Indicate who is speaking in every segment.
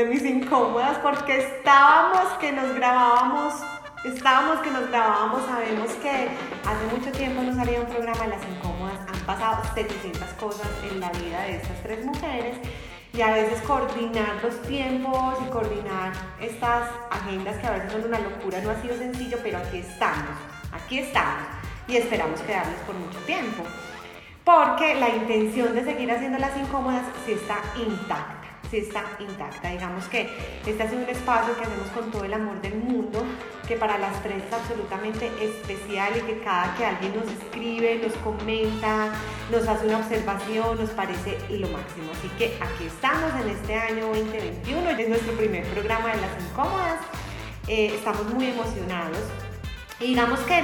Speaker 1: de mis incómodas porque estábamos que nos grabábamos, estábamos que nos grabábamos, sabemos que hace mucho tiempo no salía un programa de las incómodas, han pasado 700 cosas en la vida de estas tres mujeres y a veces coordinar los tiempos y coordinar estas agendas que a veces son una locura no ha sido sencillo, pero aquí estamos, aquí estamos y esperamos quedarnos por mucho tiempo porque la intención de seguir haciendo las incómodas sí está intacta sí está intacta. Digamos que este ha sido un espacio que hacemos con todo el amor del mundo, que para las tres es absolutamente especial y que cada que alguien nos escribe, nos comenta, nos hace una observación, nos parece lo máximo. Así que aquí estamos en este año 2021, es nuestro primer programa de las incómodas. Eh, estamos muy emocionados. Y digamos que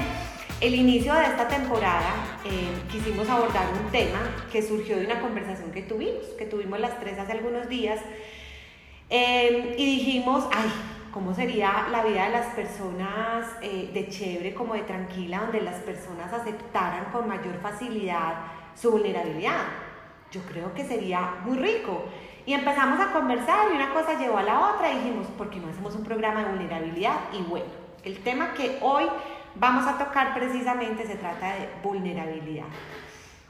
Speaker 1: el inicio de esta temporada eh, quisimos abordar un tema que surgió de una conversación que tuvimos, que tuvimos las tres hace algunos días, eh, y dijimos, ay, ¿cómo sería la vida de las personas eh, de chévere, como de tranquila, donde las personas aceptaran con mayor facilidad su vulnerabilidad? Yo creo que sería muy rico. Y empezamos a conversar y una cosa llevó a la otra y dijimos, ¿por qué no hacemos un programa de vulnerabilidad? Y bueno, el tema que hoy vamos a tocar precisamente se trata de vulnerabilidad.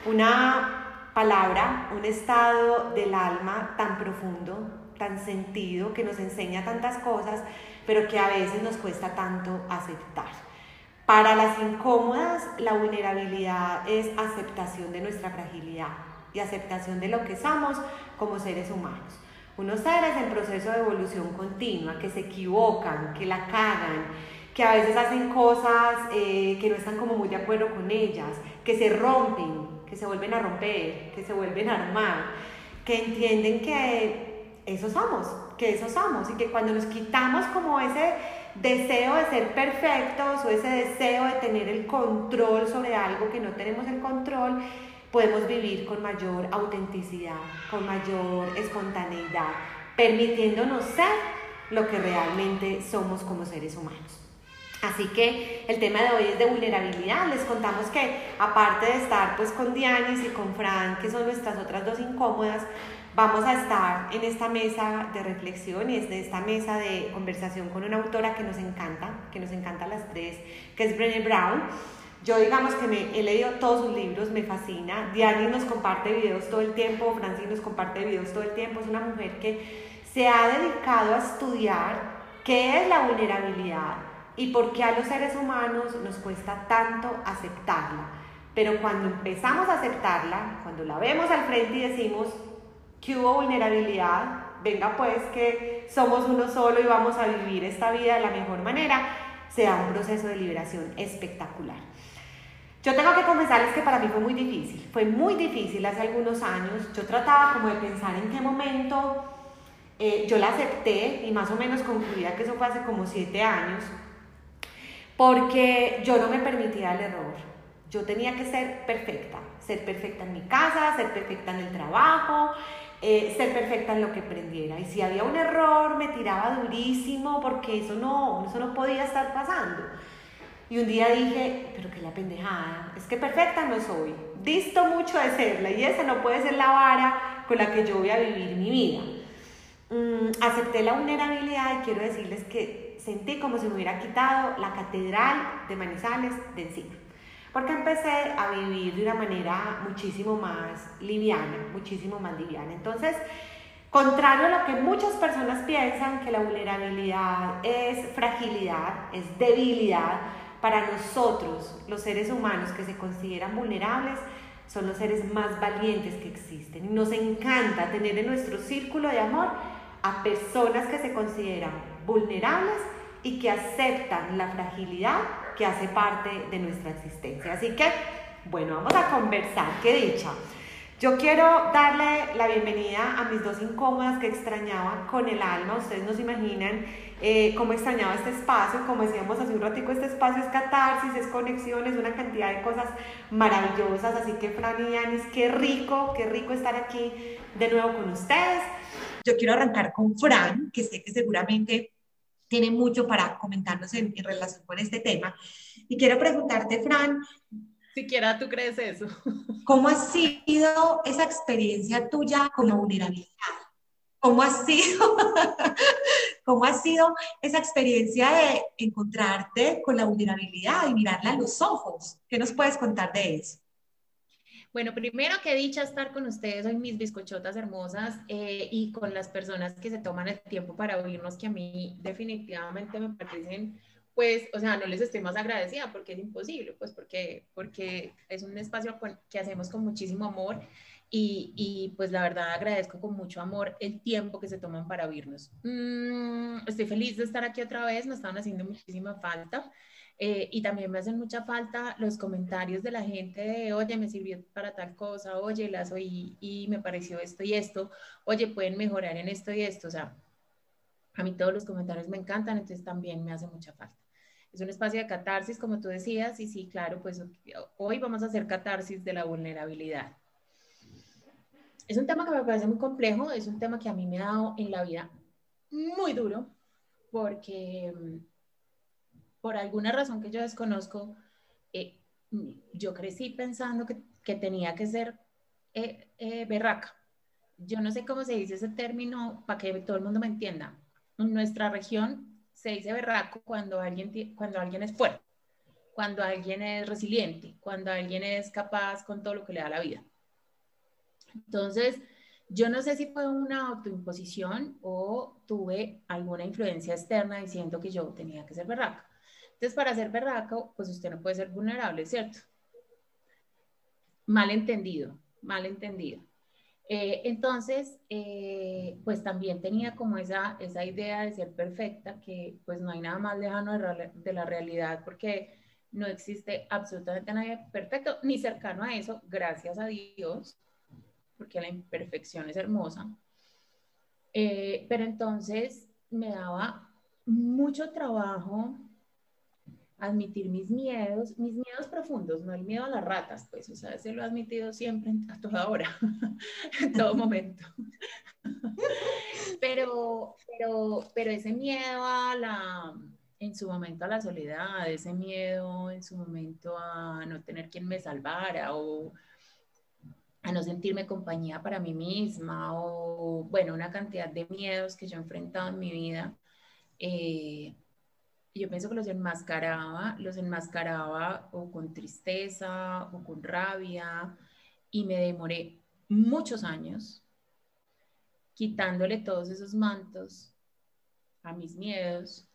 Speaker 1: Una palabra, un estado del alma tan profundo, tan sentido, que nos enseña tantas cosas, pero que a veces nos cuesta tanto aceptar. Para las incómodas, la vulnerabilidad es aceptación de nuestra fragilidad y aceptación de lo que somos como seres humanos. Unos seres en proceso de evolución continua, que se equivocan, que la cagan, que a veces hacen cosas eh, que no están como muy de acuerdo con ellas, que se rompen, que se vuelven a romper, que se vuelven a armar, que entienden que eso somos, que eso somos y que cuando nos quitamos como ese deseo de ser perfectos o ese deseo de tener el control sobre algo que no tenemos el control, podemos vivir con mayor autenticidad, con mayor espontaneidad, permitiéndonos ser lo que realmente somos como seres humanos. Así que el tema de hoy es de vulnerabilidad. Les contamos que aparte de estar pues con Dianis y con Fran, que son nuestras otras dos incómodas, vamos a estar en esta mesa de reflexión y en esta mesa de conversación con una autora que nos encanta, que nos encanta a las tres, que es Brené Brown. Yo digamos que me he leído todos sus libros, me fascina. Dianis nos comparte videos todo el tiempo, Francis nos comparte videos todo el tiempo. Es una mujer que se ha dedicado a estudiar qué es la vulnerabilidad, y por qué a los seres humanos nos cuesta tanto aceptarla. Pero cuando empezamos a aceptarla, cuando la vemos al frente y decimos que hubo vulnerabilidad, venga pues que somos uno solo y vamos a vivir esta vida de la mejor manera, se da un proceso de liberación espectacular. Yo tengo que confesarles que para mí fue muy difícil, fue muy difícil hace algunos años, yo trataba como de pensar en qué momento eh, yo la acepté y más o menos concluía que eso fue hace como siete años, porque yo no me permitía el error. Yo tenía que ser perfecta, ser perfecta en mi casa, ser perfecta en el trabajo, eh, ser perfecta en lo que aprendiera. Y si había un error, me tiraba durísimo porque eso no, eso no podía estar pasando. Y un día dije, pero qué la pendejada, es que perfecta no soy, disto mucho de serla y esa no puede ser la vara con la que yo voy a vivir mi vida. Mm, acepté la vulnerabilidad y quiero decirles que sentí como si me hubiera quitado la catedral de Manizales de encima. Porque empecé a vivir de una manera muchísimo más liviana, muchísimo más liviana. Entonces, contrario a lo que muchas personas piensan, que la vulnerabilidad es fragilidad, es debilidad, para nosotros, los seres humanos que se consideran vulnerables, son los seres más valientes que existen. Nos encanta tener en nuestro círculo de amor a personas que se consideran vulnerables y que aceptan la fragilidad que hace parte de nuestra existencia. Así que, bueno, vamos a conversar, qué dicha. Yo quiero darle la bienvenida a mis dos incómodas que extrañaba con el alma. Ustedes no se imaginan eh, cómo extrañaba este espacio. Como decíamos hace un ratico, este espacio es catarsis, es conexión, es una cantidad de cosas maravillosas. Así que, Fran y Yanis, qué rico, qué rico estar aquí de nuevo con ustedes. Yo quiero arrancar con Fran, que sé que seguramente tiene mucho para comentarnos en, relación con este tema. Y quiero preguntarte, Fran,
Speaker 2: siquiera tú crees eso.
Speaker 1: ¿Cómo ha sido esa experiencia tuya con la vulnerabilidad?
Speaker 3: ¿Cómo ha sido? ¿Cómo ha sido esa experiencia de encontrarte con la vulnerabilidad y mirarla a los ojos? ¿Qué nos puedes contar de eso?
Speaker 2: Bueno, primero que dicha estar con ustedes hoy, mis bizcochotas hermosas, eh, y con las personas que se toman el tiempo para oírnos, que a mí definitivamente me parecen, pues, o sea, no les estoy más agradecida porque es imposible, pues, porque, porque es un espacio que hacemos con muchísimo amor y, y, pues la verdad agradezco con mucho amor el tiempo que se toman para oírnos. Mm, estoy feliz de estar aquí otra vez, me estaban haciendo muchísima falta. Eh, y también me hacen mucha falta los comentarios de la gente de, oye, me sirvió para tal cosa, oye, las oí y me pareció esto y esto, oye, pueden mejorar en esto y esto. O sea, a mí todos los comentarios me encantan, entonces también me hace mucha falta. Es un espacio de catarsis, como tú decías, y sí, claro, pues hoy vamos a hacer catarsis de la vulnerabilidad es un tema que me parece muy complejo, es un tema que a mí me ha dado en la vida muy duro, porque por alguna razón que yo desconozco, eh, yo crecí pensando que, que tenía que ser eh, eh, berraca. Yo no sé cómo se dice ese término para que todo el mundo me entienda. En nuestra región se dice berraco cuando alguien, cuando alguien es fuerte, cuando alguien es resiliente, cuando alguien es capaz con todo lo que le da la vida. Entonces, yo no sé si fue una autoimposición o tuve alguna influencia externa diciendo que yo tenía que ser berraca. Entonces, para ser berraco, pues usted no puede ser vulnerable, ¿cierto? Mal entendido, mal entendido. Eh, entonces, eh, pues también tenía como esa, esa idea de ser perfecta, que pues no hay nada más lejano de, de la realidad, porque no existe absolutamente nadie perfecto, ni cercano a eso, gracias a Dios porque la imperfección es hermosa. Eh, pero entonces me daba mucho trabajo admitir mis miedos, mis miedos profundos, no el miedo a las ratas, pues, o sea, ese lo he admitido siempre, a toda hora, en todo momento. pero, pero, pero ese miedo a la, en su momento a la soledad, ese miedo en su momento a no tener quien me salvara o a no sentirme compañía para mí misma o, bueno, una cantidad de miedos que yo he enfrentado en mi vida. Eh, yo pienso que los enmascaraba, los enmascaraba o con tristeza o con rabia y me demoré muchos años quitándole todos esos mantos a mis miedos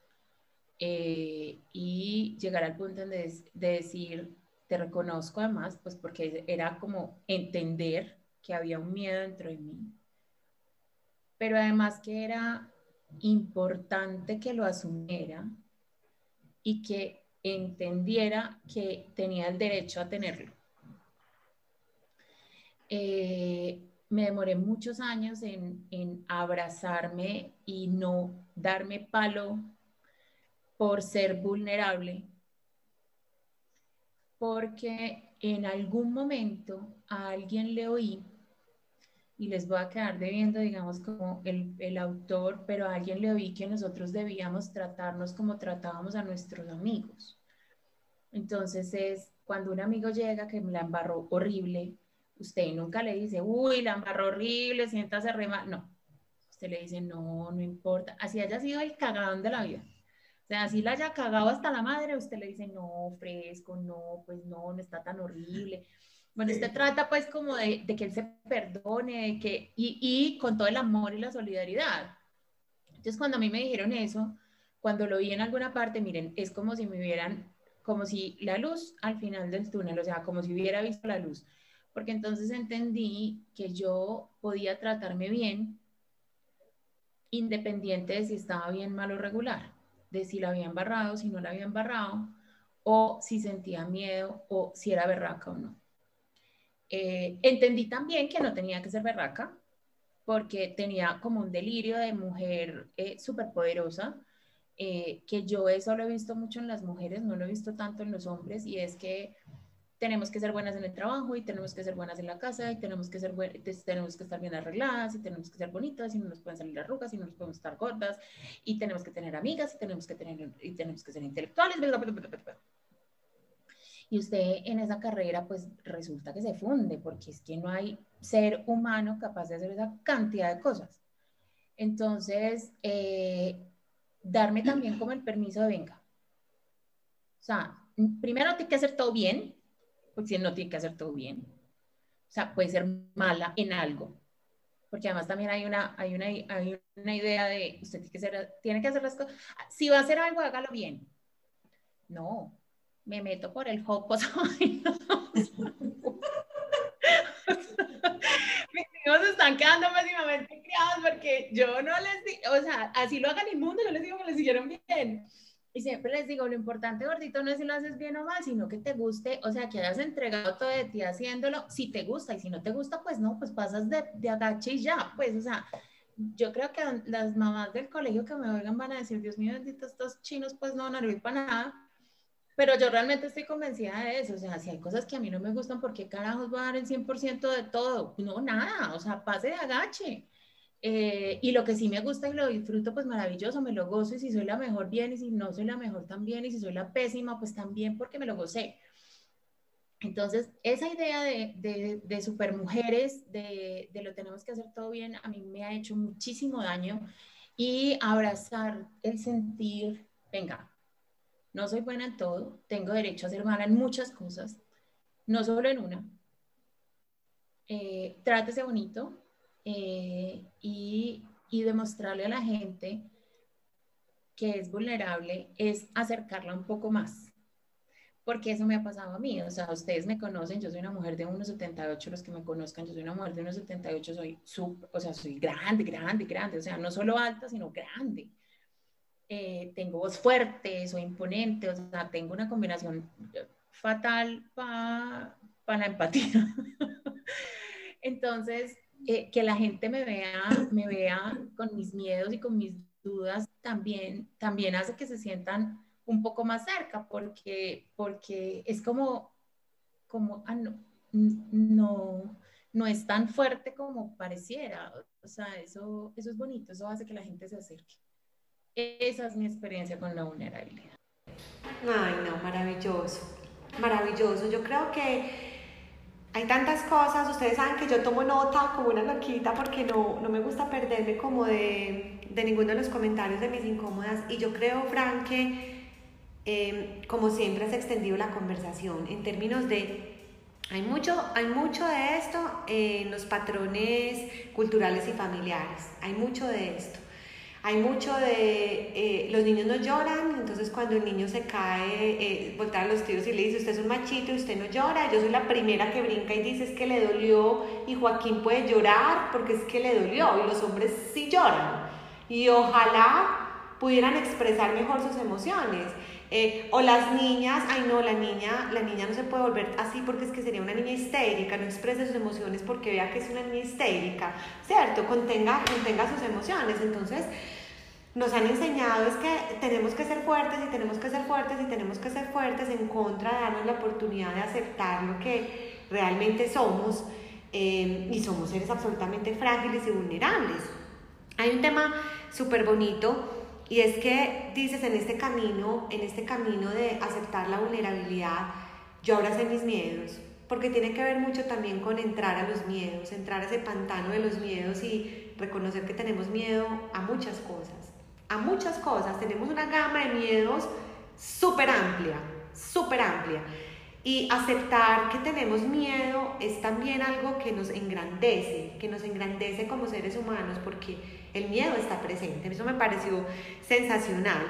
Speaker 2: eh, y llegar al punto de, de decir, te reconozco además, pues porque era como entender que había un miedo dentro de mí, pero además que era importante que lo asumiera y que entendiera que tenía el derecho a tenerlo. Eh, me demoré muchos años en, en abrazarme y no darme palo por ser vulnerable porque en algún momento a alguien le oí, y les voy a quedar debiendo, digamos, como el, el, autor, pero a alguien le oí que nosotros debíamos tratarnos como tratábamos a nuestros amigos. Entonces es cuando un amigo llega que la embarró horrible, usted nunca le dice, uy, la embarró horrible, siéntase re mal. No, usted le dice, no, no importa, así haya sido el cagadón de la vida sea, así la haya cagado hasta la madre, usted le dice, no, fresco, no, pues no, no está tan horrible. Bueno, usted trata pues como de, de que él se perdone, de que, y, y, con todo el amor y la solidaridad. Entonces, cuando a mí me dijeron eso, cuando lo vi en alguna parte, miren, es como si me hubieran, como si la luz al final del túnel, o sea, como si hubiera visto la luz. Porque entonces entendí que yo podía tratarme bien, independiente de si estaba bien, mal o regular de si la había embarrado, si no la había embarrado, o si sentía miedo, o si era berraca o no. Eh, entendí también que no tenía que ser berraca, porque tenía como un delirio de mujer eh, súper poderosa, eh, que yo eso lo he visto mucho en las mujeres, no lo he visto tanto en los hombres, y es que tenemos que ser buenas en el trabajo y tenemos que ser buenas en la casa y tenemos que, ser tenemos que estar bien arregladas y tenemos que ser bonitas y no nos pueden salir arrugas y no nos podemos estar gordas y tenemos que tener amigas y tenemos que, tener, y tenemos que ser intelectuales. Y usted en esa carrera pues resulta que se funde porque es que no hay ser humano capaz de hacer esa cantidad de cosas. Entonces, eh, darme también como el permiso de venga. O sea, primero tiene que hacer todo bien, porque si no tiene que hacer todo bien. O sea, puede ser mala en algo. Porque además también hay una, hay una, hay una idea de usted tiene que, hacer, tiene que hacer las cosas. Si va a hacer algo, hágalo bien. No, me meto por el hopos. Mis hijos están quedando máximamente criados porque yo no les digo, o sea, así lo hagan inmundo, yo les digo que lo hicieron bien. Y siempre les digo, lo importante, gordito, no es si lo haces bien o mal, sino que te guste, o sea, que hayas entregado todo de ti haciéndolo, si te gusta, y si no te gusta, pues no, pues pasas de, de agache y ya, pues, o sea, yo creo que las mamás del colegio que me oigan van a decir, Dios mío, bendito, estos chinos pues no a servir para nada, pero yo realmente estoy convencida de eso, o sea, si hay cosas que a mí no me gustan, ¿por qué carajos va a dar el 100% de todo? No, nada, o sea, pase de agache. Eh, y lo que sí me gusta y lo disfruto, pues maravilloso, me lo gozo y si soy la mejor bien y si no soy la mejor también y si soy la pésima, pues también porque me lo gocé. Entonces, esa idea de, de, de supermujeres, de, de lo tenemos que hacer todo bien, a mí me ha hecho muchísimo daño y abrazar el sentir, venga, no soy buena en todo, tengo derecho a ser mala en muchas cosas, no solo en una. Eh, trátese bonito eh, y, y demostrarle a la gente que es vulnerable es acercarla un poco más porque eso me ha pasado a mí. O sea, ustedes me conocen, yo soy una mujer de 1,78, los que me conozcan, yo soy una mujer de 1,78, soy o sea, soy grande, grande, grande, o sea, no solo alta, sino grande. Eh, tengo voz fuerte, soy imponente, o sea, tengo una combinación fatal para la empatía. Entonces, eh, que la gente me vea, me vea con mis miedos y con mis dudas también, también hace que se sientan un poco más cerca, porque, porque es como, como ah, no, no, no es tan fuerte como pareciera. O sea, eso, eso es bonito, eso hace que la gente se acerque. Esa es mi experiencia con la vulnerabilidad.
Speaker 1: Ay, no, maravilloso, maravilloso. Yo creo que hay tantas cosas, ustedes saben que yo tomo nota como una loquita porque no, no me gusta perderme como de, de ninguno de los comentarios de mis incómodas y yo creo, Fran, que eh, como siempre has extendido la conversación en términos de hay mucho, hay mucho de esto en los patrones culturales y familiares, hay mucho de esto. Hay mucho de eh, los niños no lloran, entonces cuando el niño se cae, eh, voltar a los tíos y le dice, usted es un machito y usted no llora. Yo soy la primera que brinca y dice es que le dolió y Joaquín puede llorar porque es que le dolió y los hombres sí lloran. Y ojalá pudieran expresar mejor sus emociones. Eh, o las niñas, ay no, la niña, la niña no se puede volver así porque es que sería una niña histérica, no exprese sus emociones porque vea que es una niña histérica, ¿cierto? Contenga, contenga sus emociones. Entonces, nos han enseñado es que tenemos que ser fuertes y tenemos que ser fuertes y tenemos que ser fuertes en contra de darnos la oportunidad de aceptar lo que realmente somos eh, y somos seres absolutamente frágiles y vulnerables. Hay un tema súper bonito y es que dices en este camino, en este camino de aceptar la vulnerabilidad, yo abracé mis miedos, porque tiene que ver mucho también con entrar a los miedos, entrar a ese pantano de los miedos y reconocer que tenemos miedo a muchas cosas, a muchas cosas, tenemos una gama de miedos súper amplia, súper amplia. Y aceptar que tenemos miedo es también algo que nos engrandece, que nos engrandece como seres humanos, porque el miedo está presente. Eso me pareció sensacional.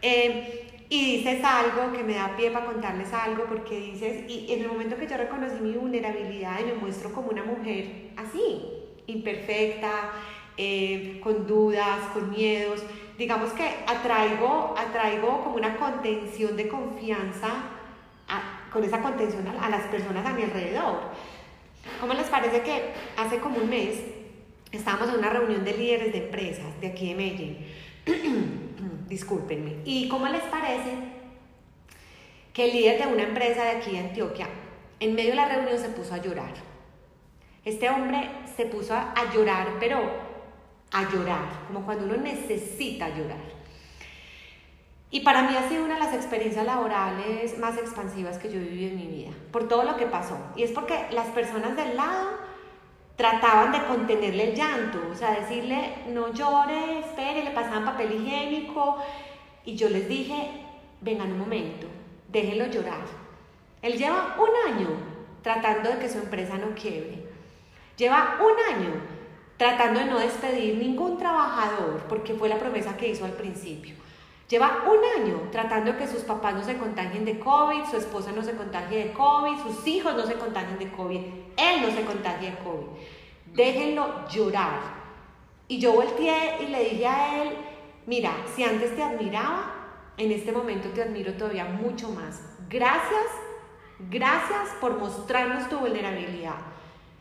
Speaker 1: Eh, y dices algo que me da pie para contarles algo, porque dices, y en el momento que yo reconocí mi vulnerabilidad y me muestro como una mujer así, imperfecta, eh, con dudas, con miedos, digamos que atraigo, atraigo como una contención de confianza con esa contención a, las personas a mi alrededor. ¿Cómo les parece que hace como un mes estábamos en una reunión de líderes de empresas de aquí de Medellín? Discúlpenme. ¿Y cómo les parece que el líder de una empresa de aquí de Antioquia, en medio de la reunión se puso a llorar? Este hombre se puso a llorar, pero a llorar, como cuando uno necesita llorar. Y para mí ha sido una de las experiencias laborales más expansivas que yo vivido en mi vida, por todo lo que pasó. Y es porque las personas del lado trataban de contenerle el llanto, o sea, decirle, no llore, espere, le pasaban papel higiénico. Y yo les dije, vengan un momento, déjenlo llorar. Él lleva un año tratando de que su empresa no quiebre. Lleva un año tratando de no despedir ningún trabajador, porque fue la promesa que hizo al principio. Lleva un año tratando que sus papás no se contagien de COVID, su esposa no se contagie de COVID, sus hijos no se contagien de COVID, él no se contagie de COVID. Déjenlo llorar. Y yo volteé y le dije a él, mira, si antes te admiraba, en este momento te admiro todavía mucho más. Gracias, gracias por mostrarnos tu vulnerabilidad.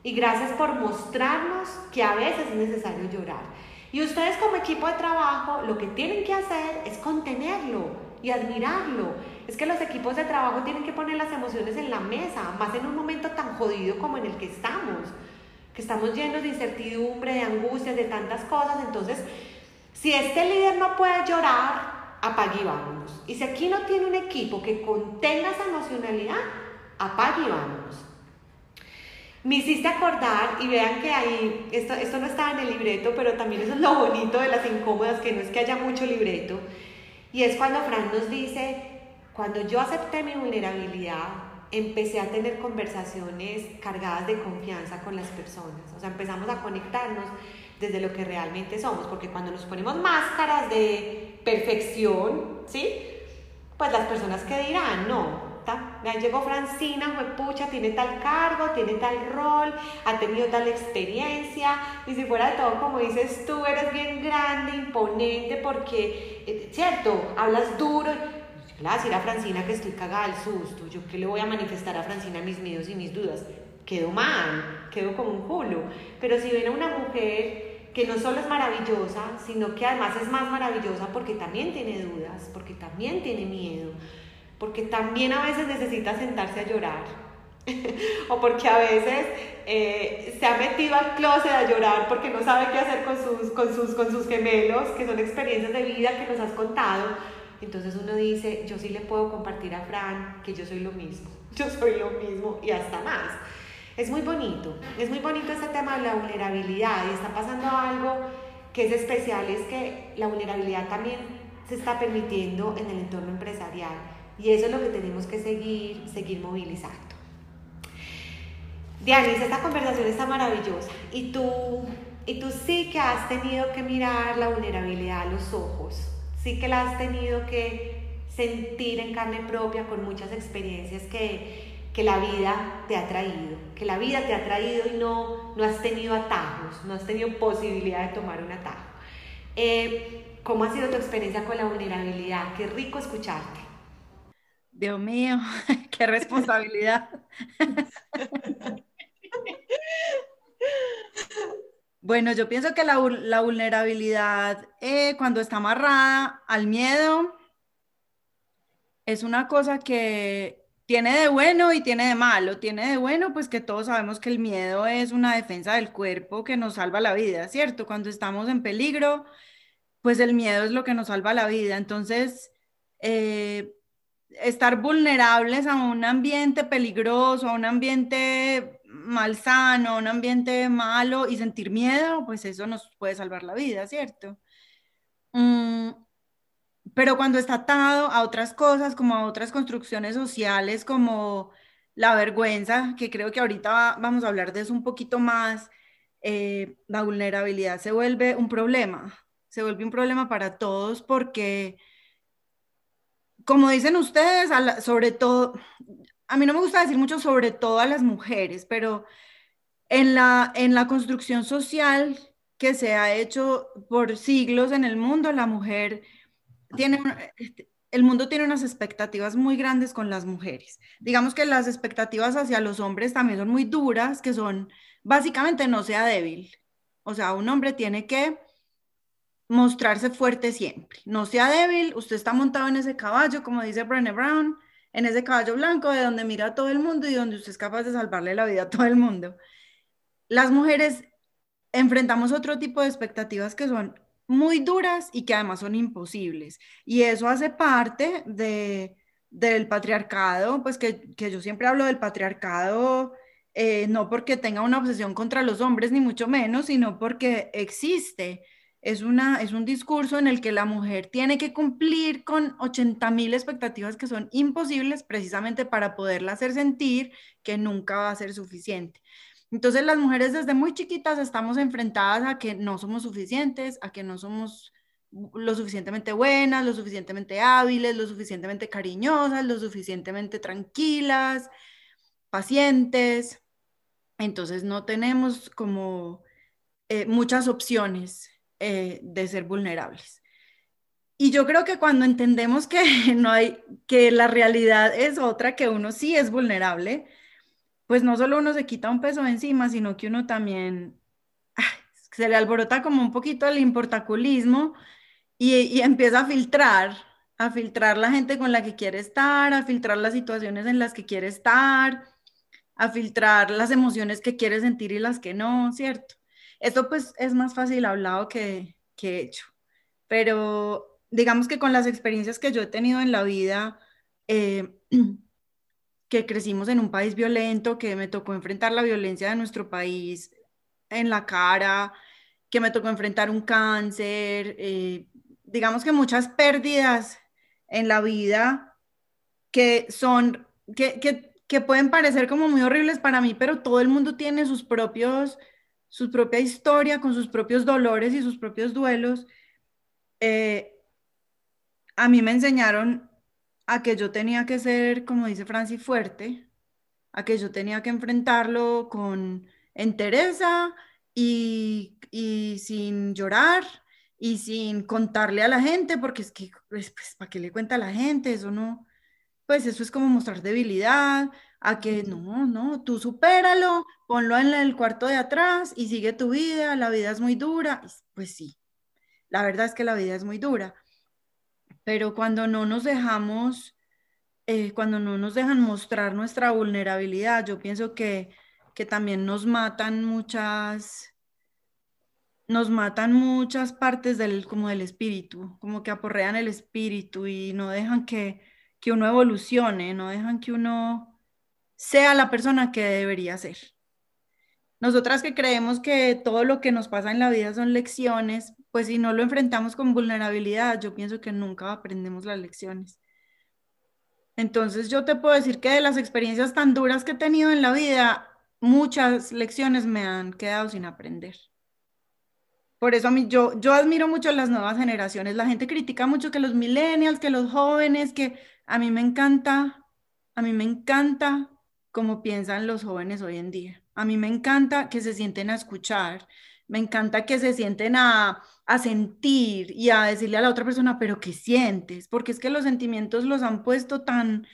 Speaker 1: Y gracias por mostrarnos que a veces es necesario llorar. Y ustedes como equipo de trabajo lo que tienen que hacer es contenerlo y admirarlo. Es que los equipos de trabajo tienen que poner las emociones en la mesa, más en un momento tan jodido como en el que estamos, que estamos llenos de incertidumbre, de angustias, de tantas cosas. Entonces, si este líder no puede llorar, apague y vámonos. Y si aquí no tiene un equipo que contenga esa emocionalidad, apague y vámonos. Me hiciste acordar, y vean que ahí, esto, esto no estaba en el libreto, pero también eso es lo bonito de las incómodas, que no es que haya mucho libreto, y es cuando Fran nos dice, cuando yo acepté mi vulnerabilidad, empecé a tener conversaciones cargadas de confianza con las personas, o sea, empezamos a conectarnos desde lo que realmente somos, porque cuando nos ponemos máscaras de perfección, ¿sí? Pues las personas que dirán, no, llegó Francina, fue pucha, tiene tal cargo, tiene tal rol, ha tenido tal experiencia, y si fuera de todo, como dices tú, eres bien grande, imponente, porque, eh, cierto, hablas duro. Le voy a decir a Francina que estoy cagada al susto, yo qué le voy a manifestar a Francina mis miedos y mis dudas. Quedo mal, quedo como un culo. Pero si ven a una mujer que no solo es maravillosa, sino que además es más maravillosa porque también tiene dudas, porque también tiene miedo, porque también a veces necesita sentarse a llorar. o porque a veces eh, se ha metido al closet a llorar porque no sabe qué hacer con sus, con, sus, con sus gemelos, que son experiencias de vida que nos has contado. Entonces uno dice, yo sí le puedo compartir a Fran que yo soy lo mismo, yo soy lo mismo y hasta más. Es muy bonito, es muy bonito este tema de la vulnerabilidad y está pasando algo que es especial, es que la vulnerabilidad también se está permitiendo en el entorno empresarial y eso es lo que tenemos que seguir, seguir movilizando. Dianis, esta conversación está maravillosa. Y tú, y tú sí que has tenido que mirar la vulnerabilidad a los ojos. Sí que la has tenido que sentir en carne propia con muchas experiencias que, que la vida te ha traído. Que la vida te ha traído y no, no has tenido atajos, no has tenido posibilidad de tomar un atajo. Eh, ¿Cómo ha sido tu experiencia con la vulnerabilidad? Qué rico escucharte.
Speaker 4: Dios mío, qué responsabilidad. Bueno, yo pienso que la, vulnerabilidad eh, cuando está amarrada al miedo es una cosa que tiene de bueno y tiene de malo. Tiene de bueno, pues que todos sabemos que el miedo es una defensa del cuerpo que nos salva la vida, ¿cierto? Cuando estamos en peligro, pues el miedo es lo que nos salva la vida. Entonces, eh, estar vulnerables a un ambiente peligroso, a un ambiente malsano, a un ambiente malo y sentir miedo, pues eso nos puede salvar la vida, ¿cierto? Mm, pero cuando está atado a otras cosas, como a otras construcciones sociales, como la vergüenza, que creo que ahorita vamos a hablar de eso un poquito más, eh, la vulnerabilidad se vuelve un problema, se vuelve un problema para todos porque como dicen ustedes, sobre todo, a mí no me gusta decir mucho sobre todo a las mujeres, pero en la, en la construcción social que se ha hecho por siglos en el mundo, la mujer tiene, este, el mundo tiene unas expectativas muy grandes con las mujeres. Digamos que las expectativas hacia los hombres también son muy duras, que son básicamente no sea débil. O sea, un hombre tiene que mostrarse fuerte siempre. No sea débil, usted está montado en ese caballo, como dice Brené Brown, en ese caballo blanco de donde mira a todo el mundo y donde usted es capaz de salvarle la vida a todo el mundo. Las mujeres enfrentamos otro tipo de expectativas que son muy duras y que además son imposibles. Y eso hace parte de, del patriarcado, pues que, que yo siempre hablo del patriarcado eh, no porque tenga una obsesión contra los hombres, ni mucho menos, sino porque existe. Es, una, es un discurso en el que la mujer tiene que cumplir con 80 mil expectativas que son imposibles precisamente para poderla hacer sentir que nunca va a ser suficiente. Entonces las mujeres desde muy chiquitas estamos enfrentadas a que no somos suficientes, a que no somos lo suficientemente buenas, lo suficientemente hábiles, lo suficientemente cariñosas, lo suficientemente tranquilas, pacientes. Entonces no tenemos como eh, muchas opciones eh, de ser vulnerables. Y yo creo que cuando entendemos que no hay, que la realidad es otra, que uno sí es vulnerable, pues no solo uno se quita un peso encima, sino que uno también se le alborota como un poquito el importaculismo y, empieza a filtrar, a filtrar la gente con la que quiere estar, a filtrar las situaciones en las que quiere estar, a filtrar las emociones que quiere sentir y las que no, ¿cierto? Esto pues es más fácil hablado que, que hecho, pero digamos que con las experiencias que yo he tenido en la vida, eh, que crecimos en un país violento, que me tocó enfrentar la violencia de nuestro país en la cara, que me tocó enfrentar un cáncer, eh, digamos que muchas pérdidas en la vida que son, que, que, que, pueden parecer como muy horribles para mí, pero todo el mundo tiene sus propios, su propia historia con sus propios dolores y sus propios duelos. Eh, a mí me enseñaron a que yo tenía que ser, como dice Francis, fuerte, a que yo tenía que enfrentarlo con entereza y, y sin llorar y sin contarle a la gente, porque es que, pues, ¿para qué le cuenta a la gente? Eso no, pues eso es como mostrar debilidad, a que no, no, tú supéralo, ponlo en el cuarto de atrás y sigue tu vida, la vida es muy dura. Pues sí, la verdad es que la vida es muy dura, pero cuando no nos dejamos, eh, cuando no nos dejan mostrar nuestra vulnerabilidad, yo pienso que, que también nos matan muchas nos matan muchas partes del, como del espíritu, como que aporrean el espíritu y no dejan que, que uno evolucione, no dejan que uno sea la persona que debería ser. Nosotras que creemos que todo lo que nos pasa en la vida son lecciones, pues si no lo enfrentamos con vulnerabilidad, yo pienso que nunca aprendemos las lecciones. Entonces yo te puedo decir que de las experiencias tan duras que he tenido en la vida, muchas lecciones me han quedado sin aprender. Por eso a mí, yo, yo admiro mucho a las nuevas generaciones. La gente critica mucho que los millennials, que los jóvenes, que a mí me encanta, a mí me encanta cómo piensan los jóvenes hoy en día. A mí me encanta que se sienten a escuchar, me encanta que se sienten a, a sentir y a decirle a la otra persona, pero ¿qué sientes? Porque es que los sentimientos los han puesto tan,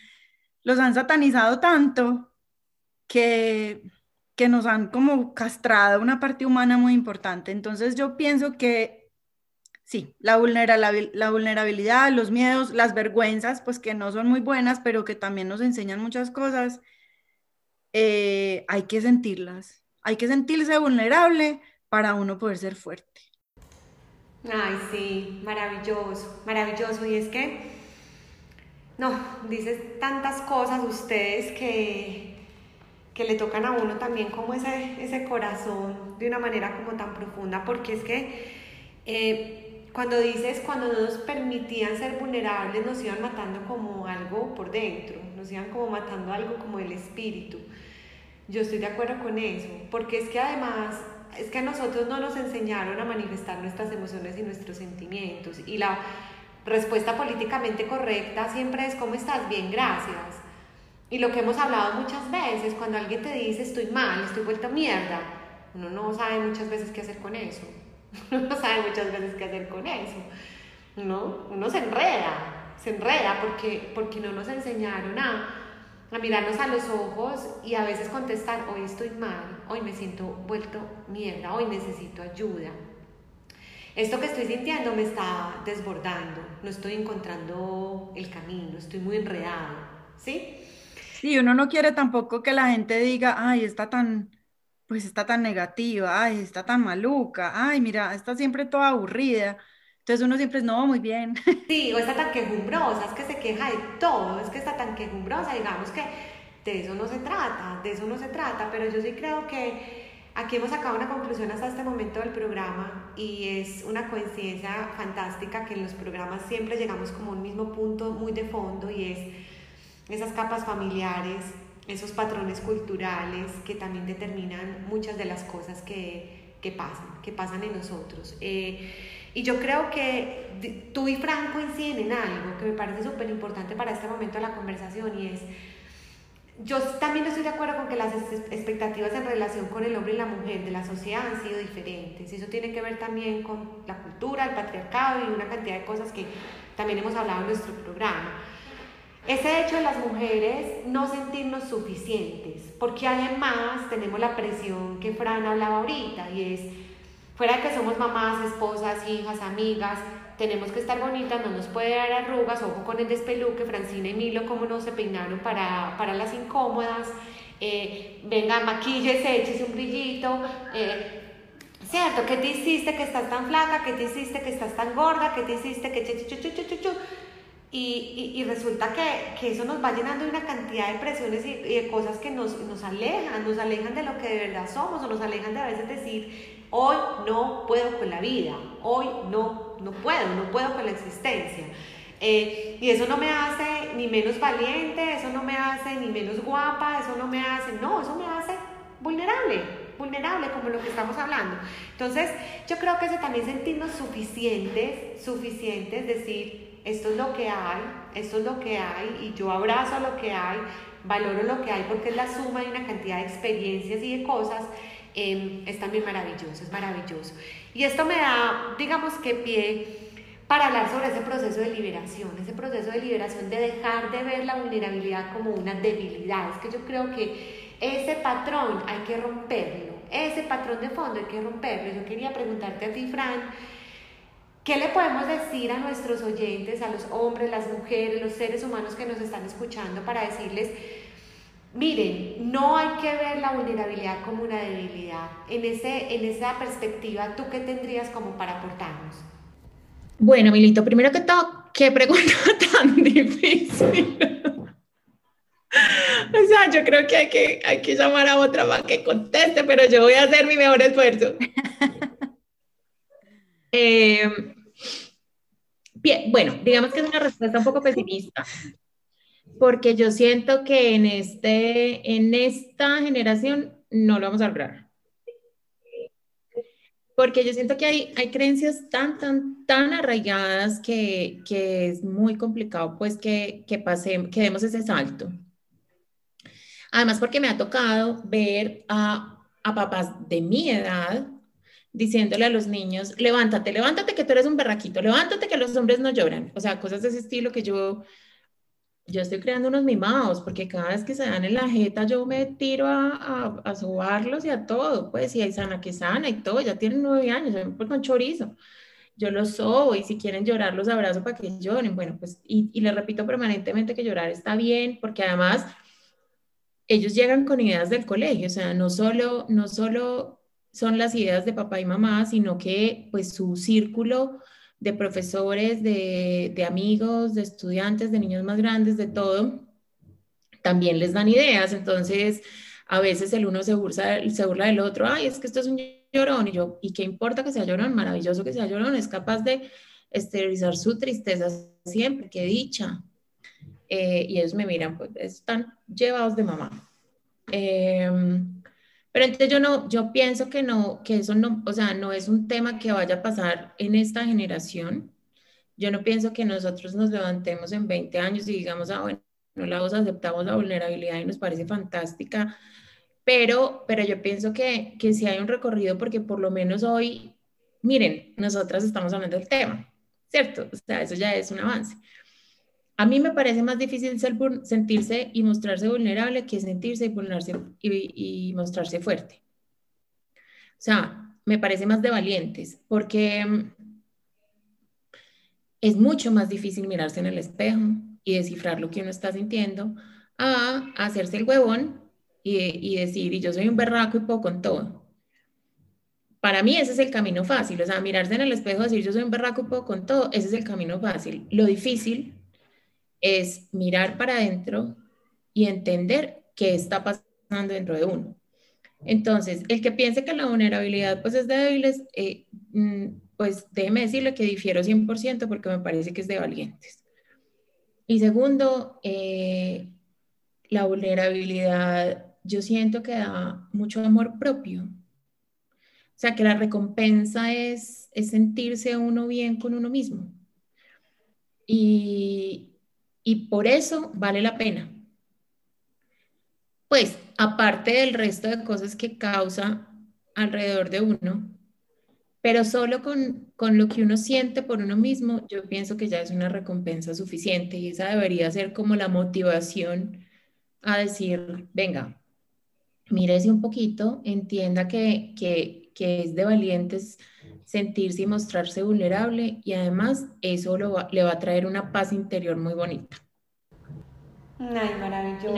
Speaker 4: los han satanizado tanto que que nos han como castrado una parte humana muy importante. Entonces yo pienso que sí, la vulnerabilidad, los miedos, las vergüenzas, pues que no son muy buenas, pero que también nos enseñan muchas cosas, eh, hay que sentirlas. Hay que sentirse vulnerable para uno poder ser fuerte.
Speaker 1: Ay, sí, maravilloso, maravilloso. Y es que, no, dices tantas cosas ustedes que, que le tocan a uno también como ese, ese corazón de una manera como tan profunda, porque es que eh, cuando dices, cuando no nos permitían ser vulnerables, nos iban matando como algo por dentro, nos iban como matando algo como el espíritu. Yo estoy de acuerdo con eso, porque es que además, es que a nosotros no nos enseñaron a manifestar nuestras emociones y nuestros sentimientos, y la respuesta políticamente correcta siempre es, ¿cómo estás? Bien, gracias y lo que hemos hablado muchas veces, cuando alguien te dice estoy mal, estoy vuelto mierda, uno no sabe muchas veces qué hacer con eso. No sabe muchas veces qué hacer con eso. ¿no? Uno se enreda, se enreda porque, porque no nos enseñaron a, a mirarnos a los ojos y a veces contestar, hoy estoy mal, hoy me siento vuelto mierda, hoy necesito ayuda. Esto que estoy sintiendo me está desbordando, no estoy encontrando el camino, estoy muy enredado, ¿sí?
Speaker 4: Sí, uno no quiere tampoco que la gente diga, ay, está tan, pues está tan negativa, ay, está tan maluca, ay, mira, está siempre toda aburrida. Entonces uno siempre es, no, muy bien.
Speaker 1: Sí, o está tan quejumbrosa, es que se queja de todo, es que está tan quejumbrosa, digamos que de eso no se trata, de eso no se trata, pero yo sí creo que aquí hemos sacado una conclusión hasta este momento del programa y es una coincidencia fantástica que en los programas siempre llegamos como a un mismo punto muy de fondo y es esas capas familiares, esos patrones culturales que también determinan muchas de las cosas que, que pasan, que pasan en nosotros. Eh, y yo creo que tú y Fran coinciden en algo que me parece súper importante para este momento de la conversación y es yo también estoy de acuerdo con que las expectativas en relación con el hombre y la mujer de la sociedad han sido diferentes. Eso tiene que ver también con la cultura, el patriarcado y una cantidad de cosas que también hemos hablado en nuestro programa. Ese hecho de las mujeres no sentirnos suficientes, porque además tenemos la presión que Fran hablaba ahorita y es, fuera de que somos mamás, esposas, hijas, amigas, tenemos que estar bonitas, no nos puede dar arrugas, ojo con el despeluque, Francina y Milo, cómo no se peinaron para, para las incómodas, eh, venga, maquíllese, échese un brillito, eh, ¿cierto? ¿Qué te hiciste que estás tan flaca? ¿Qué te hiciste que estás tan gorda? ¿Qué te hiciste que... Chu, y, y, resulta que, que, eso nos va llenando de una cantidad de presiones y, y, de cosas que nos, nos alejan, nos alejan de lo que de verdad somos o nos alejan de a veces decir, hoy no puedo con la vida, hoy no, no puedo, no puedo con la existencia. Eh, y eso no me hace ni menos valiente, eso no me hace ni menos guapa, eso no me hace, no, eso me hace vulnerable, vulnerable como lo que estamos hablando. Entonces, yo creo que eso también sentirnos suficientes, suficientes, decir, esto es lo que hay, esto es lo que hay, y yo abrazo lo que hay, valoro lo que hay porque es la suma de una cantidad de experiencias y de cosas Em, es también maravilloso, es maravilloso. Y esto me da, digamos que pie para hablar sobre ese proceso de liberación, ese proceso de liberación de dejar de ver la vulnerabilidad como una debilidad. Es que yo creo que ese patrón hay que romperlo, ese patrón de fondo hay que romperlo. Yo quería preguntarte a ti, Fran, ¿qué le podemos decir a nuestros oyentes, a los hombres, las mujeres, los seres humanos que nos están escuchando para decirles, Miren, no hay que ver la vulnerabilidad como una debilidad. En, ese, en esa perspectiva, ¿tú qué tendrías como para aportarnos?
Speaker 2: Bueno, Milito, primero que todo, qué pregunta tan difícil. o sea, yo creo que hay, que hay que llamar a otra para que conteste, pero yo voy a hacer mi mejor esfuerzo. Eh, bueno, digamos que es una respuesta un poco pesimista porque yo siento que en, este, en esta generación no lo vamos a lograr. Porque yo siento que hay, hay creencias tan, tan, tan arraigadas que, que es muy complicado pues que, que, pase, que demos ese salto. Además porque me ha tocado ver a, a papás de mi edad diciéndole a los niños, levántate, levántate que tú eres un berraquito, levántate que los hombres no lloran. O sea, cosas de ese estilo que yo yo estoy creando unos mimados, porque cada vez que se dan en la jeta yo me tiro a, a, a sobarlos y a todo, pues, y hay sana que sana y todo, ya tienen nueve años, pues con chorizo. Yo los sobo y si quieren llorar los abrazo para que lloren. Bueno, pues, y, y les repito permanentemente que llorar está bien, porque además ellos llegan con ideas del colegio, o sea, no solo, no solo son las ideas de papá y mamá, sino que pues su círculo de profesores, de, amigos, de estudiantes, de niños más grandes, de todo, también les dan ideas. Entonces, a veces el uno se burla, del otro, ay, es que esto es un llorón, y yo, ¿y qué importa que sea llorón? Maravilloso que sea llorón, es capaz de esterilizar su tristeza siempre, qué dicha. Eh, y ellos me miran, pues están llevados de mamá. Eh, pero entonces yo no, yo pienso que no, que eso no, o sea, no es un tema que vaya a pasar en esta generación. Yo no pienso que nosotros nos levantemos en 20 años y digamos, ah, bueno, no la aceptamos la vulnerabilidad y nos parece fantástica, pero, pero yo pienso que, que sí hay un recorrido porque por lo menos hoy, miren, nosotras estamos hablando del tema, ¿cierto? O sea, eso ya es un avance. A mí me parece más difícil sentirse y mostrarse vulnerable que sentirse y, y, mostrarse fuerte. O sea, me parece más de valientes porque mm, es mucho más difícil mirarse en el espejo y descifrar lo que uno está sintiendo a hacerse el huevón y, y decir, y yo soy un berraco y puedo con todo. Para mí ese es el camino fácil, o sea, mirarse en el espejo y decir yo soy un berraco y puedo con todo, ese es el camino fácil. Lo difícil es mirar para adentro y entender qué está pasando dentro de uno. Entonces, el que piense que la vulnerabilidad pues es de débiles, eh, mm, pues déjeme decirle que difiero 100% porque me parece que es de valientes. Y segundo, eh, la vulnerabilidad yo siento que da mucho amor propio. O sea, que la recompensa es, es sentirse uno bien con uno mismo. Y, y por eso vale la pena. Pues aparte del resto de cosas que causa alrededor de uno, pero solo con, con, lo que uno siente por uno mismo, yo pienso que ya es una recompensa suficiente y esa debería ser como la motivación a decir, venga, mírese un poquito, entienda que, que, que es de valientes sentirse y mostrarse vulnerable y además eso lo le va a traer una paz interior muy bonita.
Speaker 1: Ay, maravilloso.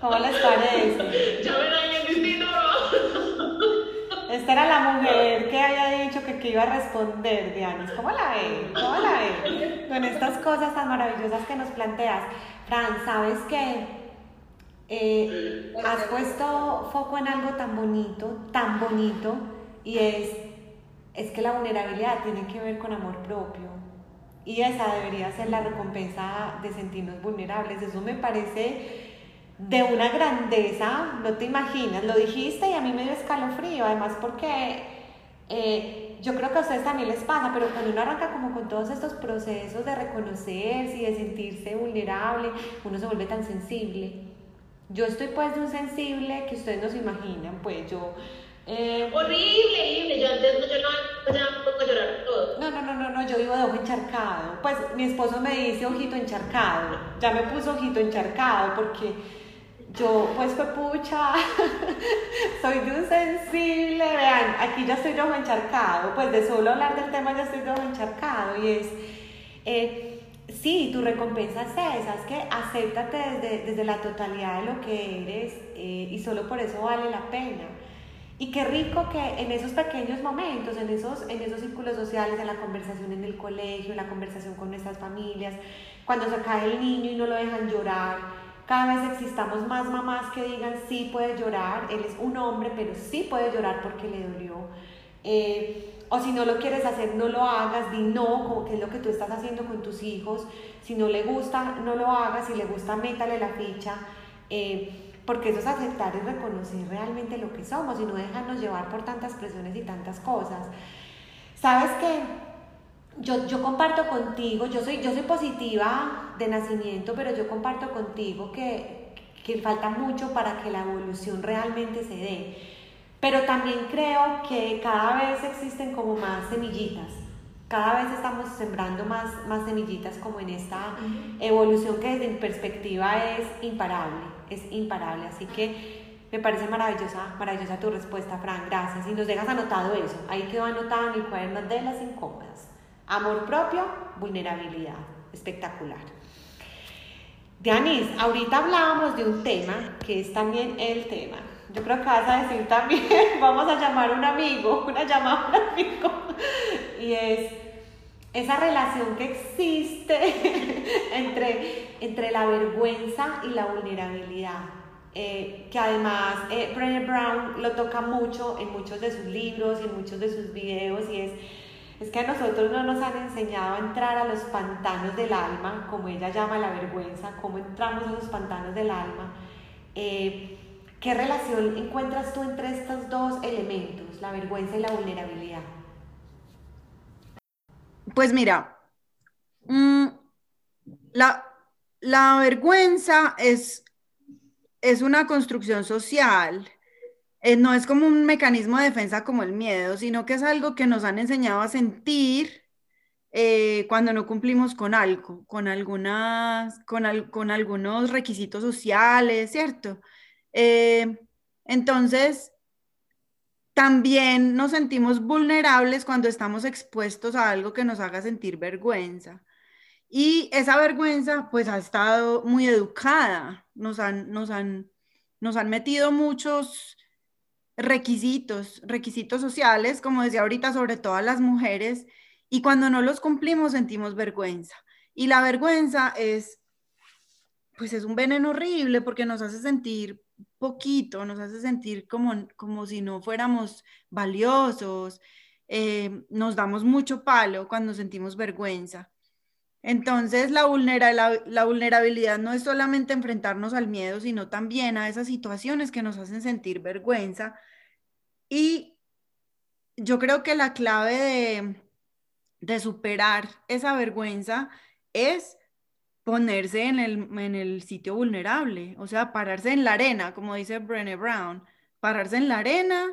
Speaker 1: ¿Cómo les parece?
Speaker 2: Llamen a alguien distinto,
Speaker 1: Esta era la mujer que había dicho que, que iba a responder, Dianis. ¿Cómo la ve? ¿Cómo la ve? Con estas cosas tan maravillosas que nos planteas. Fran, ¿sabes qué? Eh, has puesto foco en algo tan bonito, tan bonito, y es, es que la vulnerabilidad tiene que ver con amor propio y esa debería ser la recompensa de sentirnos vulnerables. Eso me parece de una grandeza, no te imaginas, lo dijiste y a mí me dio escalofrío, además porque eh, yo creo que a ustedes también les pasa, pero cuando uno arranca como con todos estos procesos de reconocerse y de sentirse vulnerable, uno se vuelve tan sensible. Yo estoy pues de un sensible que ustedes no se imaginan, pues yo
Speaker 2: eh, horrible, horrible. Yo antes no, yo no, ya me pongo a llorar todo.
Speaker 1: No, no, no, no, no, yo vivo de ojo encharcado. Pues mi esposo me dice ojito encharcado. Ya me puso ojito encharcado porque yo, pues fue pucha, soy de un sensible. Vean, aquí ya estoy de ojo encharcado. Pues de solo hablar del tema ya estoy de ojo encharcado. Y es. Eh, sí, tu recompensa es esa, es que acéptate desde, desde la totalidad de lo que eres eh, y solo por eso vale la pena. Y qué rico que en esos pequeños momentos, en esos, en esos círculos sociales, en la conversación en el colegio, en la conversación con nuestras familias, cuando se cae el niño y no lo dejan llorar, cada vez existamos más mamás que digan sí puede llorar, él es un hombre, pero sí puede llorar porque le dolió. Eh, o si no lo quieres hacer, no lo hagas, di no, como que es lo que tú estás haciendo con tus hijos. Si no le gusta, no lo hagas, si le gusta, métale la ficha. Eh, porque eso es aceptar y reconocer realmente lo que somos y no dejarnos llevar por tantas presiones y tantas cosas. Sabes que yo, yo comparto contigo, yo soy, yo soy positiva de nacimiento, pero yo comparto contigo que, que falta mucho para que la evolución realmente se dé. Pero también creo que cada vez existen como más semillitas cada vez estamos sembrando más, más semillitas como en esta evolución que desde mi perspectiva es imparable, es imparable. Así que me parece maravillosa, maravillosa tu respuesta, Fran, gracias. Y nos dejas anotado eso, ahí quedó anotado en el cuaderno de las incómodas. Amor propio, vulnerabilidad, espectacular. Dianis, ahorita hablábamos de un tema que es también el tema. Yo creo que vas a decir también, vamos a llamar un amigo, una llamada a un amigo. Y es esa relación que existe entre, entre la vergüenza y la vulnerabilidad. Eh, que además eh, Brené Brown lo toca mucho en muchos de sus libros y en muchos de sus videos y es, es que a nosotros no nos han enseñado a entrar a los pantanos del alma, como ella llama la vergüenza, cómo entramos a los pantanos del alma. Eh, ¿Qué relación encuentras tú entre estos dos elementos, la vergüenza y la vulnerabilidad?
Speaker 4: Pues mira, mm, la, la, vergüenza es, es una construcción social. Eh, no es como un mecanismo de defensa como el miedo, sino que es algo que nos han enseñado a sentir eh, cuando no cumplimos con algo, con, algunas, con, con algunos requisitos sociales, ¿cierto? Eh, entonces, también nos sentimos vulnerables cuando estamos expuestos a algo que nos haga sentir vergüenza. Y esa vergüenza pues ha estado muy educada, nos han, nos han, nos han metido muchos requisitos, requisitos sociales, como decía ahorita, sobre todo a las mujeres, y cuando no los cumplimos sentimos vergüenza. Y la vergüenza es pues es un veneno horrible porque nos hace sentir poquito, nos hace sentir como, como si no fuéramos valiosos, eh, nos damos mucho palo cuando sentimos vergüenza. Entonces, la, la, vulnerabilidad no es solamente enfrentarnos al miedo, sino también a esas situaciones que nos hacen sentir vergüenza. Y yo creo que la clave de, de superar esa vergüenza es ponerse en el, en el sitio vulnerable, o sea, pararse en la arena, como dice Brené Brown, pararse en la arena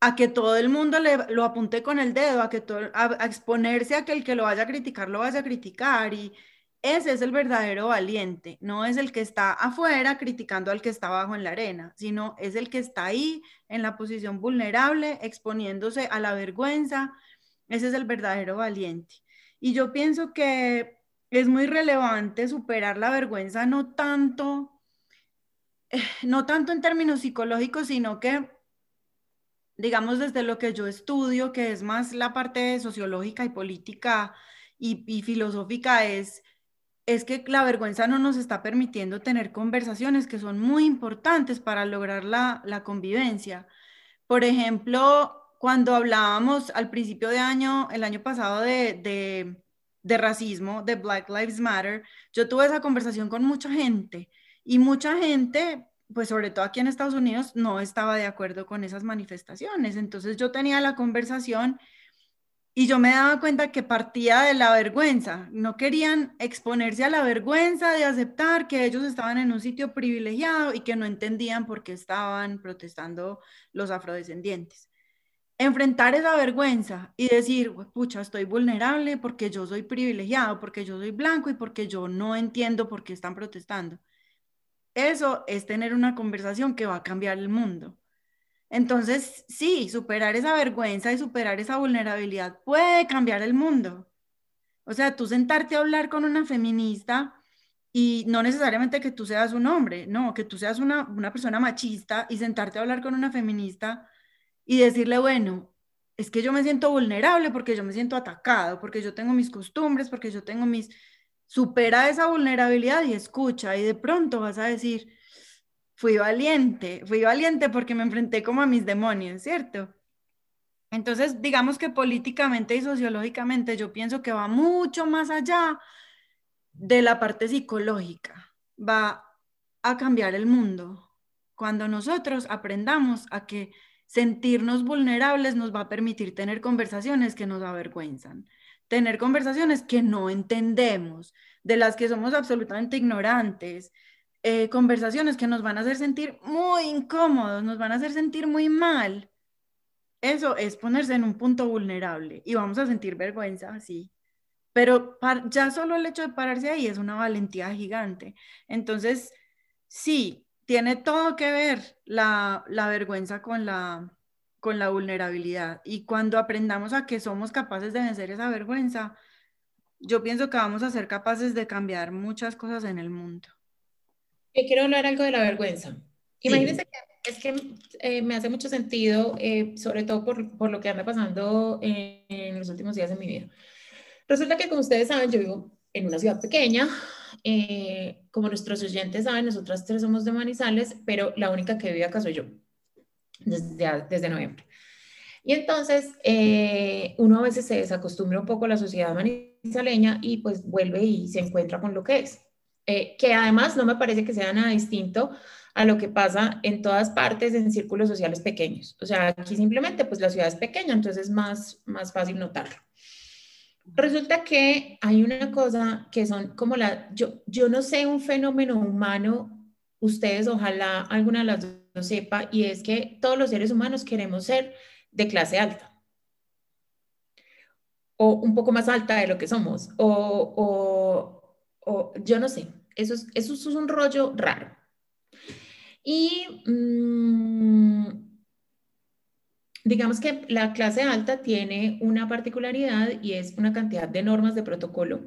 Speaker 4: a que todo el mundo le, lo apunte con el dedo, a, que todo, a, exponerse a que el que lo vaya a criticar lo vaya a criticar y ese es el verdadero valiente, no es el que está afuera criticando al que está abajo en la arena, sino es el que está ahí en la posición vulnerable, exponiéndose a la vergüenza, ese es el verdadero valiente. Y yo pienso que es muy relevante superar la vergüenza, no tanto, no tanto en términos psicológicos, sino que, digamos, desde lo que yo estudio, que es más la parte sociológica y política y, filosófica, es, es que la vergüenza no nos está permitiendo tener conversaciones que son muy importantes para lograr la, convivencia. Por ejemplo, cuando hablábamos al principio de año, el año pasado, de de racismo, de Black Lives Matter, yo tuve esa conversación con mucha gente y mucha gente, pues sobre todo aquí en Estados Unidos, no estaba de acuerdo con esas manifestaciones. Entonces yo tenía la conversación y yo me daba cuenta que partía de la vergüenza. No querían exponerse a la vergüenza de aceptar que ellos estaban en un sitio privilegiado y que no entendían por qué estaban protestando los afrodescendientes enfrentar esa vergüenza y decir, pucha, estoy vulnerable porque yo soy privilegiado, porque yo soy blanco y porque yo no entiendo por qué están protestando. Eso es tener una conversación que va a cambiar el mundo. Entonces, sí, superar esa vergüenza y superar esa vulnerabilidad puede cambiar el mundo. O sea, tú sentarte a hablar con una feminista y no necesariamente que tú seas un hombre, no, que tú seas una, una persona machista y sentarte a hablar con una feminista y decirle, bueno, es que yo me siento vulnerable porque yo me siento atacado, porque yo tengo mis costumbres, porque yo tengo mis... Supera esa vulnerabilidad y escucha y de pronto vas a decir, fui valiente, fui valiente porque me enfrenté como a mis demonios, ¿cierto? Entonces, digamos que políticamente y sociológicamente yo pienso que va mucho más allá de la parte psicológica, va a cambiar el mundo cuando nosotros aprendamos a que sentirnos vulnerables nos va a permitir tener conversaciones que nos avergüenzan, tener conversaciones que no entendemos, de las que somos absolutamente ignorantes, eh, conversaciones que nos van a hacer sentir muy incómodos, nos van a hacer sentir muy mal. Eso es ponerse en un punto vulnerable y vamos a sentir vergüenza, sí. Pero ya solo el hecho de pararse ahí es una valentía gigante. Entonces, sí, tiene todo que ver la, vergüenza con la, con la vulnerabilidad. Y cuando aprendamos a que somos capaces de vencer esa vergüenza, yo pienso que vamos a ser capaces de cambiar muchas cosas en el mundo.
Speaker 2: Yo quiero hablar algo de la vergüenza. Imagínense que es que eh, me hace mucho sentido, eh, sobre todo por, lo que anda pasando en, en, los últimos días de mi vida. Resulta que, como ustedes saben, yo vivo en una ciudad pequeña, eh, como nuestros oyentes saben, nosotras tres somos de Manizales, pero la única que vive acá soy yo, desde, desde noviembre. Y entonces eh, uno a veces se desacostumbra un poco a la sociedad manizaleña y pues vuelve y se encuentra con lo que es. Eh, que además no me parece que sea nada distinto a lo que pasa en todas partes en círculos sociales pequeños. O sea, aquí simplemente pues la ciudad es pequeña, entonces es más, más fácil notarlo. Resulta que hay una cosa que son como la, yo, yo no sé un fenómeno humano, ustedes ojalá alguna de las dos lo sepa, y es que todos los seres humanos queremos ser de clase alta o un poco más alta de lo que somos, o, o, yo no sé, eso es, eso es un rollo raro. Y mm, Digamos que la clase alta tiene una particularidad y es una cantidad de normas de protocolo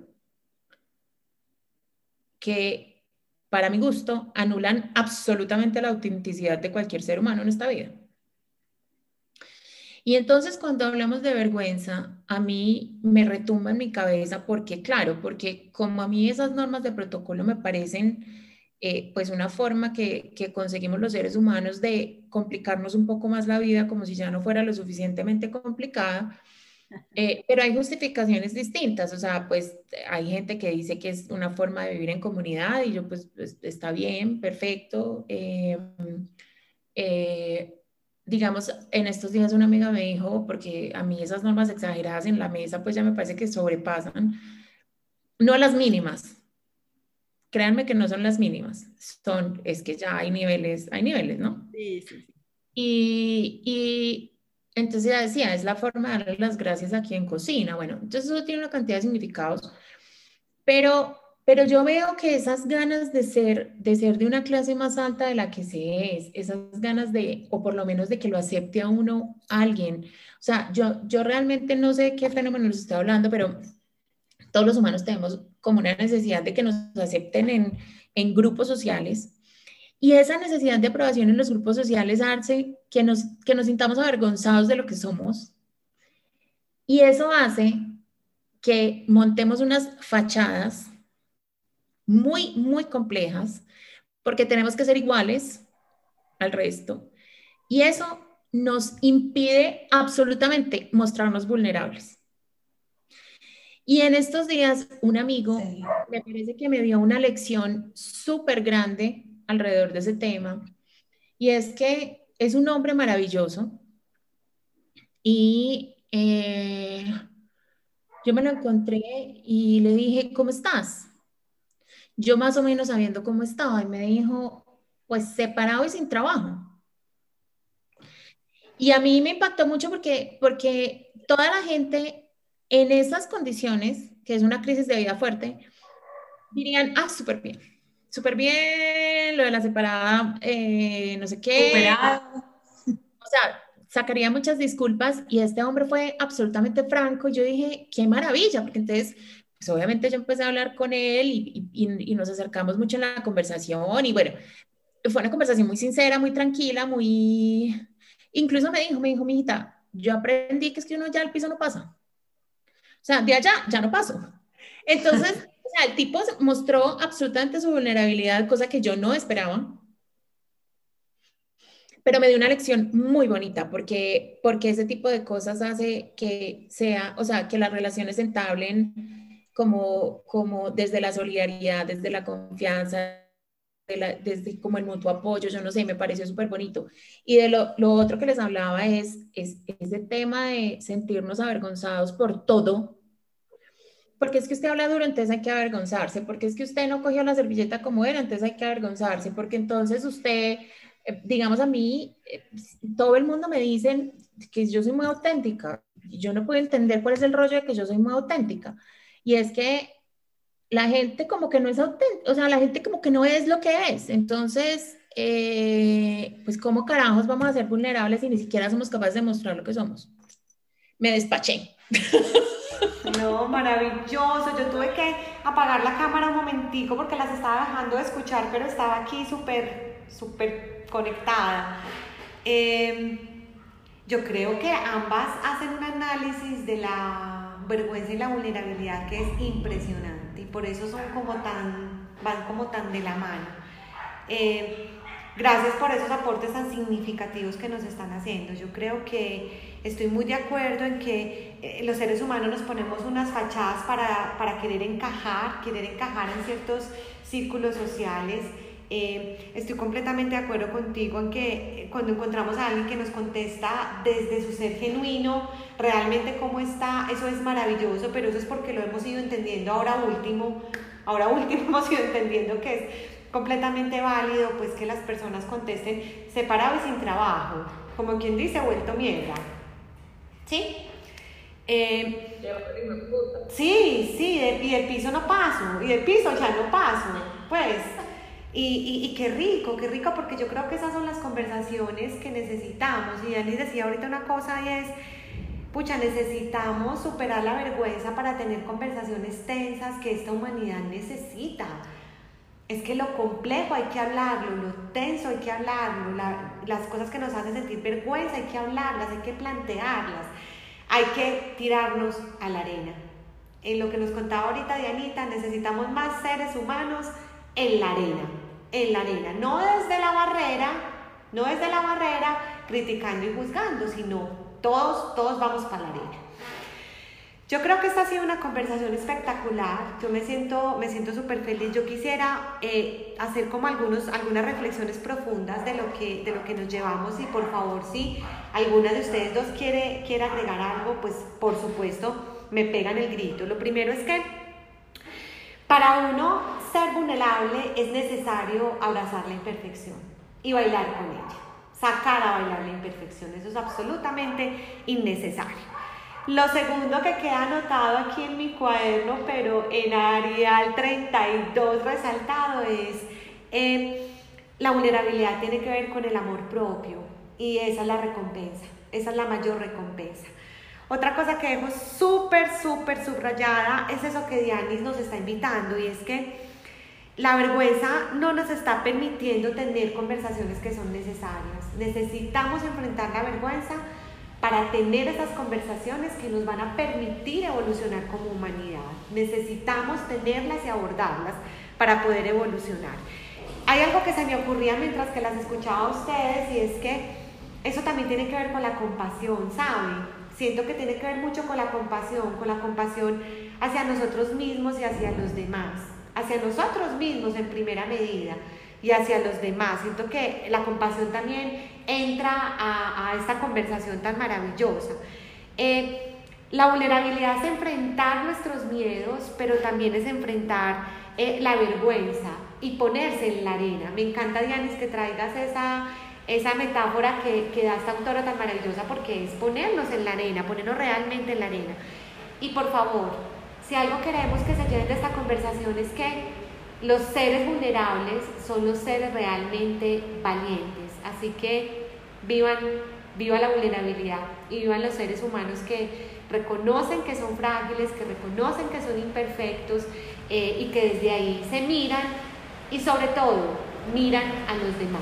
Speaker 2: que, para mi gusto, anulan absolutamente la autenticidad de cualquier ser humano en esta vida. Y entonces cuando hablamos de vergüenza, a mí me retumba en mi cabeza porque, claro, porque como a mí esas normas de protocolo me parecen eh, pues una forma que, que, conseguimos los seres humanos de complicarnos un poco más la vida como si ya no fuera lo suficientemente complicada. Eh, pero hay justificaciones distintas, o sea, pues hay gente que dice que es una forma de vivir en comunidad y yo pues, pues está bien, perfecto. Eh, digamos, en estos días una amiga me dijo, porque a mí esas normas exageradas en la mesa pues ya me parece que sobrepasan, no las mínimas, créanme que no son las mínimas, son, es que ya hay niveles, hay niveles, ¿no? Sí, sí, sí. Y, y entonces ya decía, es la forma de darle las gracias aquí en cocina. Bueno, entonces eso tiene una cantidad de significados, pero, pero yo veo que esas ganas de ser, de ser de una clase más alta de la que se es, esas ganas de, o por lo menos de que lo acepte a uno alguien, o sea, yo, yo realmente no sé qué fenómeno nos está hablando, pero todos los humanos tenemos como una necesidad de que nos acepten en, en grupos sociales. Y esa necesidad de aprobación en los grupos sociales hace que nos, que nos sintamos avergonzados de lo que somos. Y eso hace que montemos unas fachadas muy, muy complejas, porque tenemos que ser iguales al resto. Y eso nos impide absolutamente mostrarnos vulnerables. Y en estos días, un amigo me parece que me dio una lección súper grande alrededor de ese tema. Y es que es un hombre maravilloso. Y eh, yo me lo encontré y le dije, ¿cómo estás? Yo más o menos sabiendo cómo estaba. Y me dijo, pues separado y sin trabajo. Y a mí me impactó mucho porque, porque toda la gente en esas condiciones, que es una crisis de vida fuerte, dirían, ah, súper bien, súper bien, lo de la separada, eh, no sé qué. Superado. O sea, sacaría muchas disculpas y este hombre fue absolutamente franco. Yo dije, qué maravilla, porque entonces, pues obviamente yo empecé a hablar con él y, y, y nos acercamos mucho en la conversación y bueno, fue una conversación muy sincera, muy tranquila, muy... Incluso me dijo, me dijo, mi hijita, yo aprendí que es que uno ya el piso no pasa. O sea, de allá ya no paso. Entonces, o sea, el tipo mostró absolutamente su vulnerabilidad, cosa que yo no esperaba. Pero me dio una lección muy bonita porque, porque ese tipo de cosas hace que sea, o sea, que las relaciones se entablen como, como desde la solidaridad, desde la confianza, desde como el mutuo apoyo, yo no sé, me pareció súper bonito. Y de lo, lo, otro que les hablaba es, es ese tema de sentirnos avergonzados por todo, porque es que usted habla duro, entonces hay que avergonzarse, porque es que usted no cogió la servilleta como era, entonces hay que avergonzarse, porque entonces usted, eh, digamos a mí, eh, todo el mundo me dice que yo soy muy auténtica, y yo no puedo entender cuál es el rollo de que yo soy muy auténtica, y es que la gente como que no es auténtica, o sea, la gente como que no es lo que es, entonces, eh, pues cómo carajos vamos a ser vulnerables si ni siquiera somos capaces de mostrar lo que somos. Me despaché.
Speaker 1: No, maravilloso. Yo tuve que apagar la cámara un momentico porque las estaba dejando de escuchar, pero estaba aquí súper, súper conectada. Em, yo creo que ambas hacen un análisis de la vergüenza y la vulnerabilidad que es impresionante y por eso son como tan, van como tan de la mano. Em, gracias por esos aportes tan significativos que nos están haciendo. Yo creo que Estoy muy de acuerdo en que eh, los seres humanos nos ponemos unas fachadas para, querer encajar, querer encajar en ciertos círculos sociales. Eh, estoy completamente de acuerdo contigo en que eh, cuando encontramos a alguien que nos contesta desde su ser genuino, realmente cómo está, eso es maravilloso, pero eso es porque lo hemos ido entendiendo ahora último, ahora último hemos ido entendiendo que es completamente válido pues que las personas contesten separado y sin trabajo, como quien dice, vuelto mierda. ¿Sí? Eh, sí, sí, y del piso no paso, y del piso ya no paso, pues. Y, y, qué rico, qué rico, porque yo creo que esas son las conversaciones que necesitamos. Y Dani decía ahorita una cosa y es, pucha, necesitamos superar la vergüenza para tener conversaciones tensas que esta humanidad necesita. Es que lo complejo hay que hablarlo, lo tenso hay que hablarlo, las cosas que nos hacen sentir vergüenza hay que hablarlas, hay que plantearlas, hay que tirarnos a la arena. En lo que nos contaba ahorita Dianita, necesitamos más seres humanos en la arena. en la arena, no desde la barrera, no desde la barrera criticando y juzgando, sino todos, todos vamos para la arena. Yo creo que esta ha sido una conversación espectacular. Yo me siento, me siento súper feliz. Yo quisiera eh, hacer como algunos, algunas reflexiones profundas de lo, que, de lo que nos llevamos y por favor, si alguna de ustedes dos quiere, quiere agregar algo, pues por supuesto me pegan el grito. Lo primero es que para uno ser vulnerable es necesario abrazar la imperfección y bailar con ella, sacar a bailar la imperfección. Eso es absolutamente innecesario. Lo segundo que queda anotado aquí en mi cuaderno, pero en Arial 32 resaltado, es eh, la vulnerabilidad tiene que ver con el amor propio y esa es la recompensa, esa es la mayor recompensa. Otra cosa que dejo súper, súper subrayada es eso que Dianis nos está invitando y es que la vergüenza no nos está permitiendo tener conversaciones que son necesarias. Necesitamos enfrentar la vergüenza para tener esas conversaciones que nos van a permitir evolucionar como humanidad. Necesitamos tenerlas y abordarlas para poder evolucionar. Hay algo que se me ocurría mientras que las escuchaba a ustedes y es que eso también tiene que ver con la compasión, ¿saben? Siento que tiene que ver mucho con la compasión, con la compasión hacia nosotros mismos y hacia los demás, hacia nosotros mismos en primera medida y hacia los demás. Siento que la compasión también entra a, esta conversación tan maravillosa. Eh, la vulnerabilidad es enfrentar nuestros miedos, pero también es enfrentar eh, la vergüenza y ponerse en la arena. Me encanta, Dianis, que traigas esa, esa metáfora que, que da esta autora tan maravillosa porque es ponernos en la arena, ponernos realmente en la arena. Y por favor, si algo queremos que se lleven de esta conversación es que los seres vulnerables son los seres realmente valientes. Así que vivan, viva la vulnerabilidad y vivan los seres humanos que reconocen que son frágiles, que reconocen que son imperfectos eh, y que desde ahí se miran y sobre todo miran a los demás.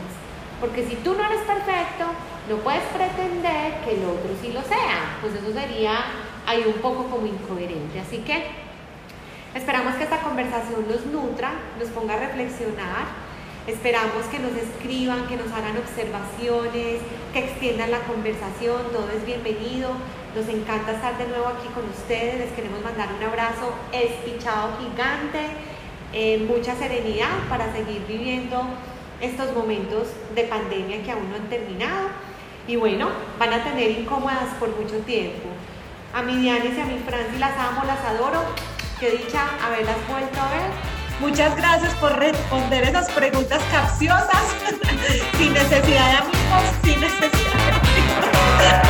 Speaker 1: Porque si tú no eres perfecto, no puedes pretender que el otro sí lo sea. Pues eso sería ahí un poco como incoherente. Así que Esperamos que esta conversación nos nutra, nos ponga a reflexionar. Esperamos que nos escriban, que nos hagan observaciones, que extiendan la conversación. Todo es bienvenido. Nos encanta estar de nuevo aquí con ustedes. Les queremos mandar un abrazo espichado gigante, eh, mucha serenidad para seguir viviendo estos momentos de pandemia que aún no han terminado. Y bueno, van a tener incómodas por mucho tiempo. A mi Dianis y a mi Franci las amo, las adoro. Qué dicha haberlas vuelto a ver.
Speaker 3: Muchas gracias por responder esas preguntas capciosas sin necesidad de amigos, sin necesidad de amigos.